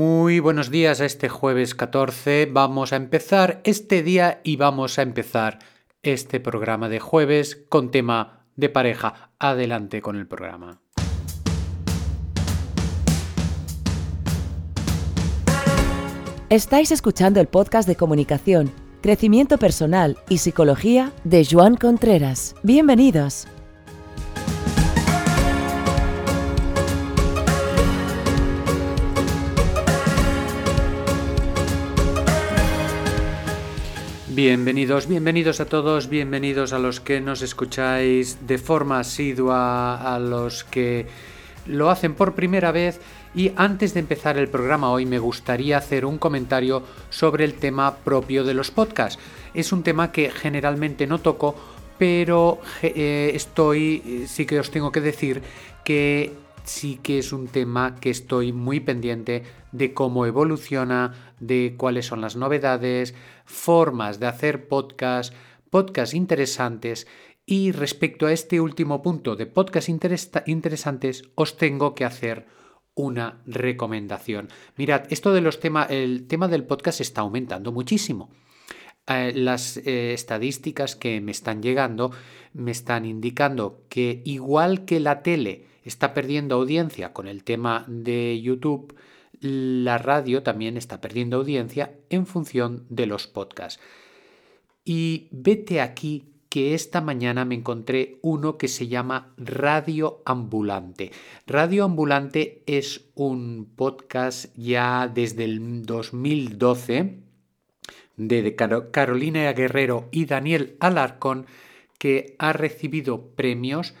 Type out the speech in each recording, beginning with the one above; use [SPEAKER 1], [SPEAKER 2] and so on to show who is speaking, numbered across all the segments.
[SPEAKER 1] Muy buenos días a este jueves 14. Vamos a empezar este día y vamos a empezar este programa de jueves con tema de pareja. Adelante con el programa.
[SPEAKER 2] Estáis escuchando el podcast de comunicación, crecimiento personal y psicología de Joan Contreras. Bienvenidos.
[SPEAKER 1] Bienvenidos, bienvenidos a todos, bienvenidos a los que nos escucháis de forma asidua, a los que lo hacen por primera vez y antes de empezar el programa hoy me gustaría hacer un comentario sobre el tema propio de los podcasts. Es un tema que generalmente no toco, pero eh, estoy, sí que os tengo que decir que sí que es un tema que estoy muy pendiente de cómo evoluciona, de cuáles son las novedades, formas de hacer podcast, podcasts interesantes y respecto a este último punto de podcasts interesantes os tengo que hacer una recomendación. Mirad, esto de los temas, el tema del podcast está aumentando muchísimo. Eh, las eh, estadísticas que me están llegando me están indicando que igual que la tele está perdiendo audiencia con el tema de YouTube, la radio también está perdiendo audiencia en función de los podcasts. Y vete aquí que esta mañana me encontré uno que se llama Radio Ambulante. Radio Ambulante es un podcast ya desde el 2012 de Carolina Guerrero y Daniel Alarcón que ha recibido premios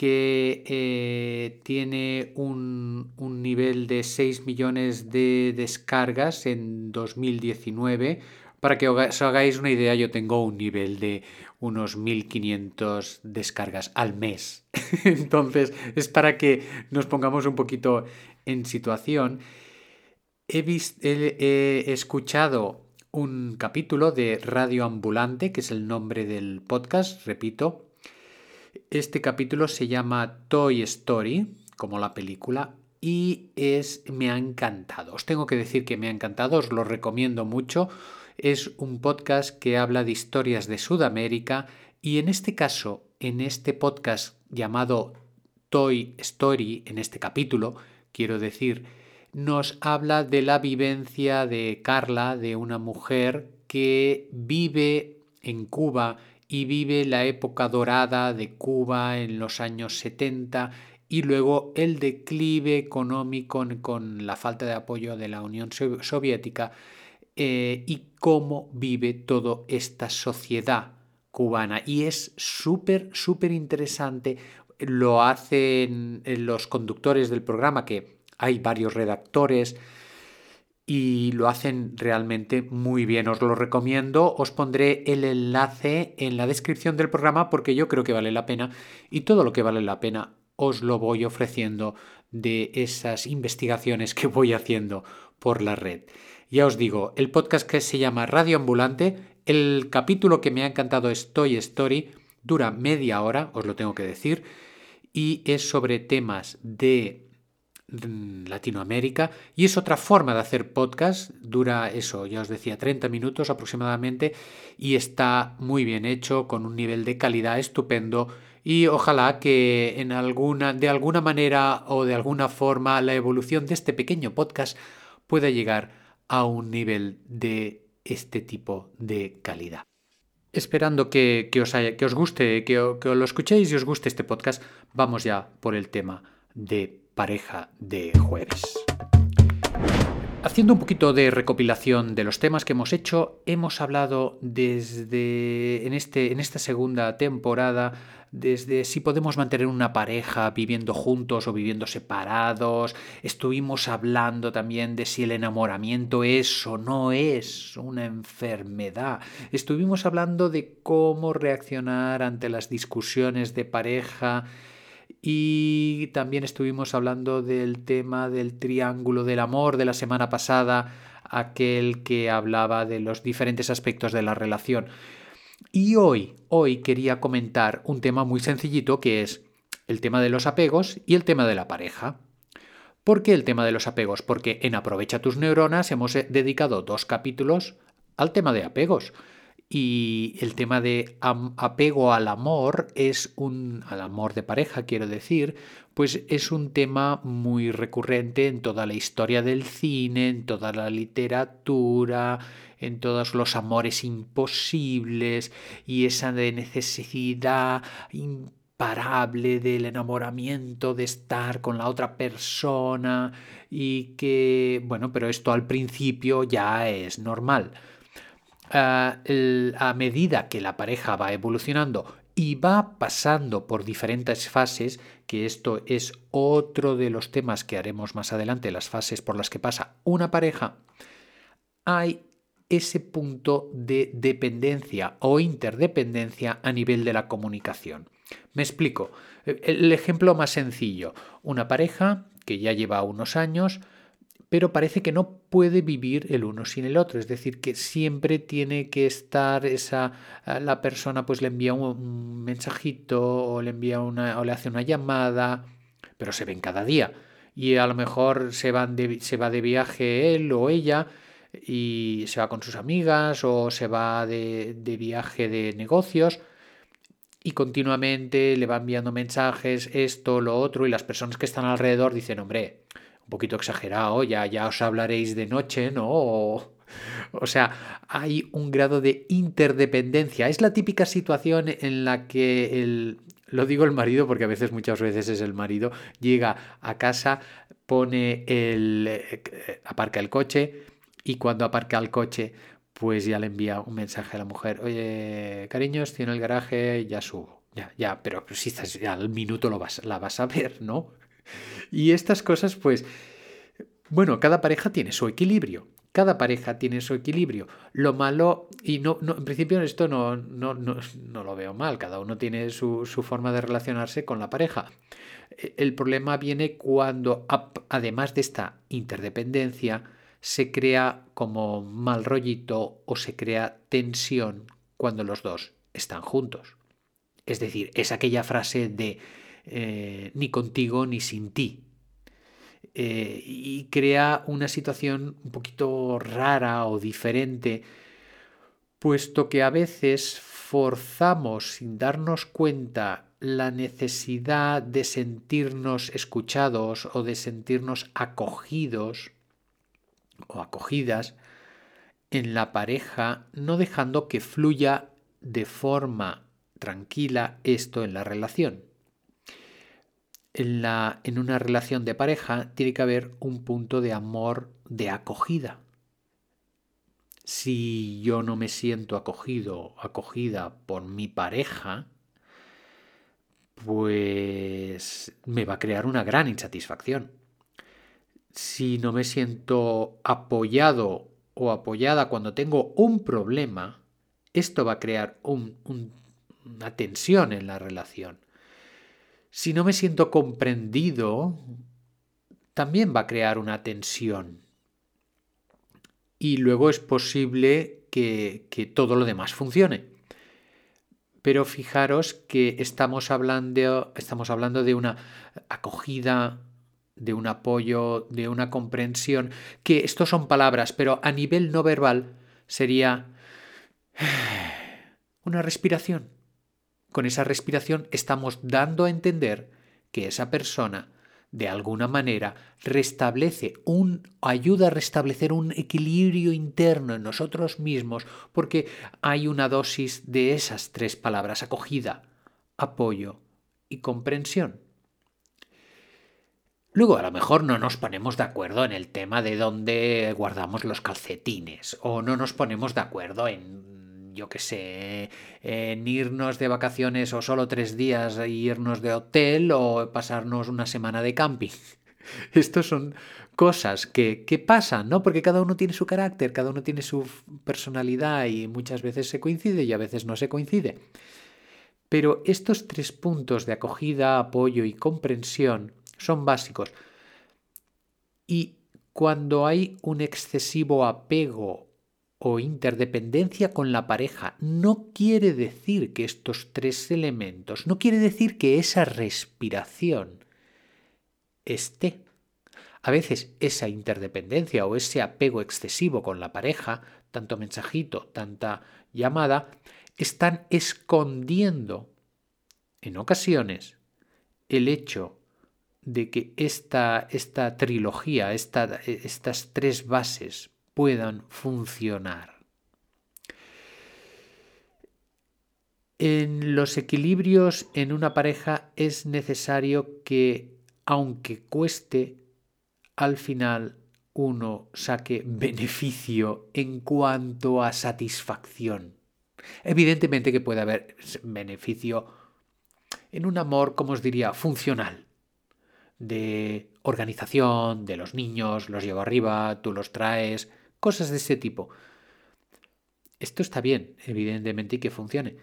[SPEAKER 1] que eh, tiene un, nivel de 6 millones de descargas en 2019. Para que os hagáis una idea, yo tengo un nivel de unos 1500 descargas al mes. Entonces, es para que nos pongamos un poquito en situación. He, he escuchado un capítulo de Radio Ambulante, que es el nombre del podcast, repito, este capítulo se llama Toy Story, como la película, y es me ha encantado. Os tengo que decir que me ha encantado, os lo recomiendo mucho. Es un podcast que habla de historias de Sudamérica y en este caso, en este podcast llamado Toy Story, en este capítulo, quiero decir, nos habla de la vivencia de Carla, de una mujer que vive en Cuba y vive la época dorada de Cuba en los años 70 y luego el declive económico con la falta de apoyo de la Unión Soviética eh, y cómo vive toda esta sociedad cubana. Y es súper, súper interesante. Lo hacen los conductores del programa, que hay varios redactores, y lo hacen realmente muy bien. Os lo recomiendo, os pondré el enlace en la descripción del programa porque yo creo que vale la pena y todo lo que vale la pena os lo voy ofreciendo de esas investigaciones que voy haciendo por la red. Ya os digo, el podcast que se llama Radio Ambulante, el capítulo que me ha encantado es Toy Story, dura media hora, os lo tengo que decir, y es sobre temas de Latinoamérica y es otra forma de hacer podcast, dura eso, ya os decía, 30 minutos aproximadamente y está muy bien hecho, con un nivel de calidad estupendo y ojalá que en alguna, de alguna manera o de alguna forma la evolución de este pequeño podcast pueda llegar a un nivel de este tipo de calidad. Esperando que, os, haya, que os guste, que, que lo escuchéis y os guste este podcast, vamos ya por el tema de pareja de jueves. Haciendo un poquito de recopilación de los temas que hemos hecho, hemos hablado desde en, este, en esta segunda temporada desde si podemos mantener una pareja viviendo juntos o viviendo separados. Estuvimos hablando también de si el enamoramiento es o no es una enfermedad. Estuvimos hablando de cómo reaccionar ante las discusiones de pareja y también estuvimos hablando del tema del triángulo del amor de la semana pasada, aquel que hablaba de los diferentes aspectos de la relación. Y hoy, hoy quería comentar un tema muy sencillito que es el tema de los apegos y el tema de la pareja. ¿Por qué el tema de los apegos? Porque en Aprovecha tus neuronas hemos eh, dedicado dos capítulos al tema de apegos. Y el tema de apego al amor es un. al amor de pareja, quiero decir, pues es un tema muy recurrente en toda la historia del cine, en toda la literatura, en todos los amores imposibles y esa de necesidad imparable del enamoramiento, de estar con la otra persona y que, bueno, pero esto al principio ya es normal. Ah, a medida que la pareja va evolucionando y va pasando por diferentes fases, que esto es otro de los temas que haremos más adelante, las fases por las que pasa una pareja, hay ese punto de dependencia o interdependencia a nivel de la comunicación. Me explico. El ejemplo más sencillo, una pareja que ya lleva unos años, pero parece que no puede vivir el uno sin el otro, es decir, que siempre tiene que estar esa la persona pues le envía un, mensajito o le envía una o le hace una llamada, pero se ven cada día. Y a lo mejor se se va de viaje él o ella y se va con sus amigas o se va de, de viaje de negocios y continuamente le va enviando mensajes, esto, lo otro, y las personas que están alrededor dicen, hombre, un poquito exagerado, ya, ya os hablaréis de noche, ¿no? O, sea, hay un grado de interdependencia. Es la típica situación en la que el, lo digo el marido porque a veces, muchas veces es el marido, llega a casa, pone el, aparca el coche y cuando aparca el coche, pues ya le envía un mensaje a la mujer, oye, cariños, tiene el garaje, ya subo. Ya, ya, pero si estás ya al minuto lo vas, la vas a ver, ¿no? Y estas cosas, pues, bueno, cada pareja tiene su equilibrio. Cada pareja tiene su equilibrio. Lo malo, y no, en principio esto no, no, no, no, lo veo mal, cada uno tiene su, su forma de relacionarse con la pareja. E, el problema viene cuando, además de esta interdependencia, se crea como mal rollito o se crea tensión cuando los dos están juntos. Es decir, es aquella frase de eh, ni contigo ni sin ti. Eh, y crea una situación un poquito rara o diferente, puesto que a veces forzamos sin darnos cuenta la necesidad de sentirnos escuchados o de sentirnos acogidos o acogidas en la pareja, no dejando que fluya de forma tranquila esto en la relación en, la, en una relación de pareja tiene que haber un punto de amor, de acogida. Si yo no me siento acogido, acogida por mi pareja, pues me va a crear una gran insatisfacción. Si no me siento apoyado o apoyada cuando tengo un problema, esto va a crear una tensión en la relación si no me siento comprendido, también va a crear una tensión. Y luego es posible que, todo lo demás funcione. Pero fijaros que estamos hablando, estamos hablando de una acogida, de un apoyo, de una comprensión, que estos son palabras, pero a nivel no verbal sería una respiración con esa respiración estamos dando a entender que esa persona de alguna manera restablece un ayuda a restablecer un equilibrio interno en nosotros mismos porque hay una dosis de esas tres palabras acogida, apoyo y comprensión. Luego a lo mejor no nos ponemos de acuerdo en el tema de dónde guardamos los calcetines o no nos ponemos de acuerdo en yo qué sé, en irnos de vacaciones o solo tres días e irnos de hotel o pasarnos una semana de camping. Estos son cosas que, que, pasan, ¿no? Porque cada uno tiene su carácter, cada uno tiene su personalidad y muchas veces se coincide y a veces no se coincide. Pero estos tres puntos de acogida, apoyo y comprensión son básicos. Y cuando hay un excesivo apego o interdependencia con la pareja no quiere decir que estos tres elementos, no quiere decir que esa respiración esté. A veces esa interdependencia o ese apego excesivo con la pareja, tanto mensajito, tanta llamada, están escondiendo en ocasiones el hecho de que esta, esta trilogía, estas tres bases puedan funcionar. En los equilibrios en una pareja es necesario que, aunque cueste, al final uno saque beneficio en cuanto a satisfacción. Evidentemente que puede haber beneficio en un amor, como os diría, funcional, de organización, de los niños, los llevo arriba, tú los traes, cosas de ese tipo. Esto está bien, evidentemente, y que funcione.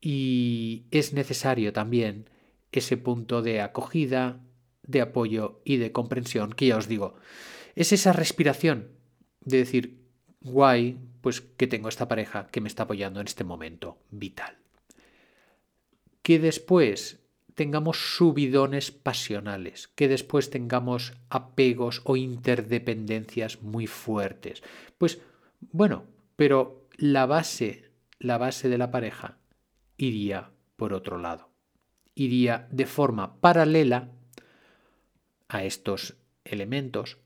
[SPEAKER 1] Y es necesario también ese punto de acogida, de apoyo y de comprensión que ya os digo. Es esa respiración de decir, guay, pues que tengo esta pareja que me está apoyando en este momento vital. Que después tengamos subidones pasionales, que después tengamos apegos o interdependencias muy fuertes. Pues bueno, pero la base, la base de la pareja iría por otro lado. Iría de forma paralela a estos elementos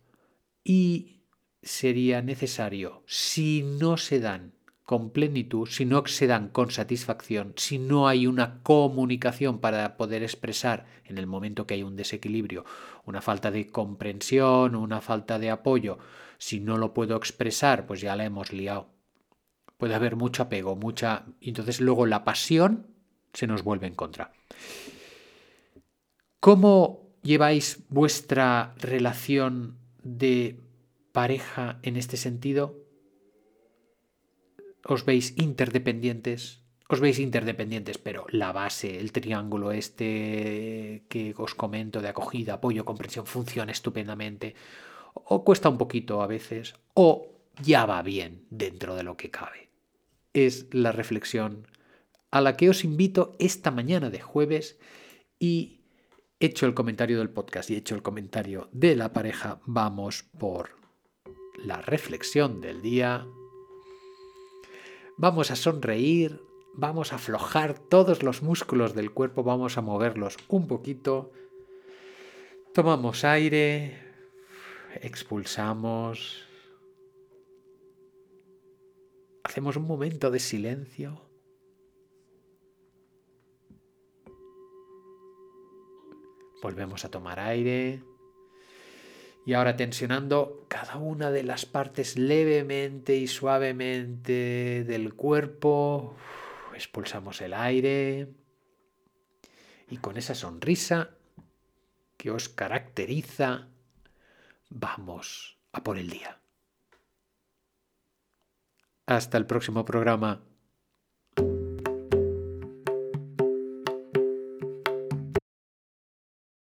[SPEAKER 1] y sería necesario, si no se dan con plenitud, si no se dan con satisfacción, si no hay una comunicación para poder expresar en el momento que hay un desequilibrio, una falta de comprensión, una falta de apoyo, si no lo puedo expresar, pues ya la hemos liado. Puede haber mucho apego, mucha... Entonces luego la pasión se nos vuelve en contra. ¿Cómo lleváis vuestra relación de pareja en este sentido? ¿Os veis interdependientes? Os veis interdependientes, pero la base, el triángulo este que os comento de acogida, apoyo, comprensión, funciona estupendamente. O cuesta un poquito a veces, o ya va bien dentro de lo que cabe. Es la reflexión a la que os invito esta mañana de jueves y hecho el comentario del podcast y hecho el comentario de la pareja, vamos por la reflexión del día. Vamos a sonreír, vamos a aflojar todos los músculos del cuerpo, vamos a moverlos un poquito. Tomamos aire, expulsamos. Hacemos un momento de silencio. Volvemos a tomar aire. Y ahora tensionando cada una de las partes levemente y suavemente del cuerpo. Expulsamos el aire. Y con esa sonrisa que os caracteriza, vamos a por el día. Hasta el próximo programa.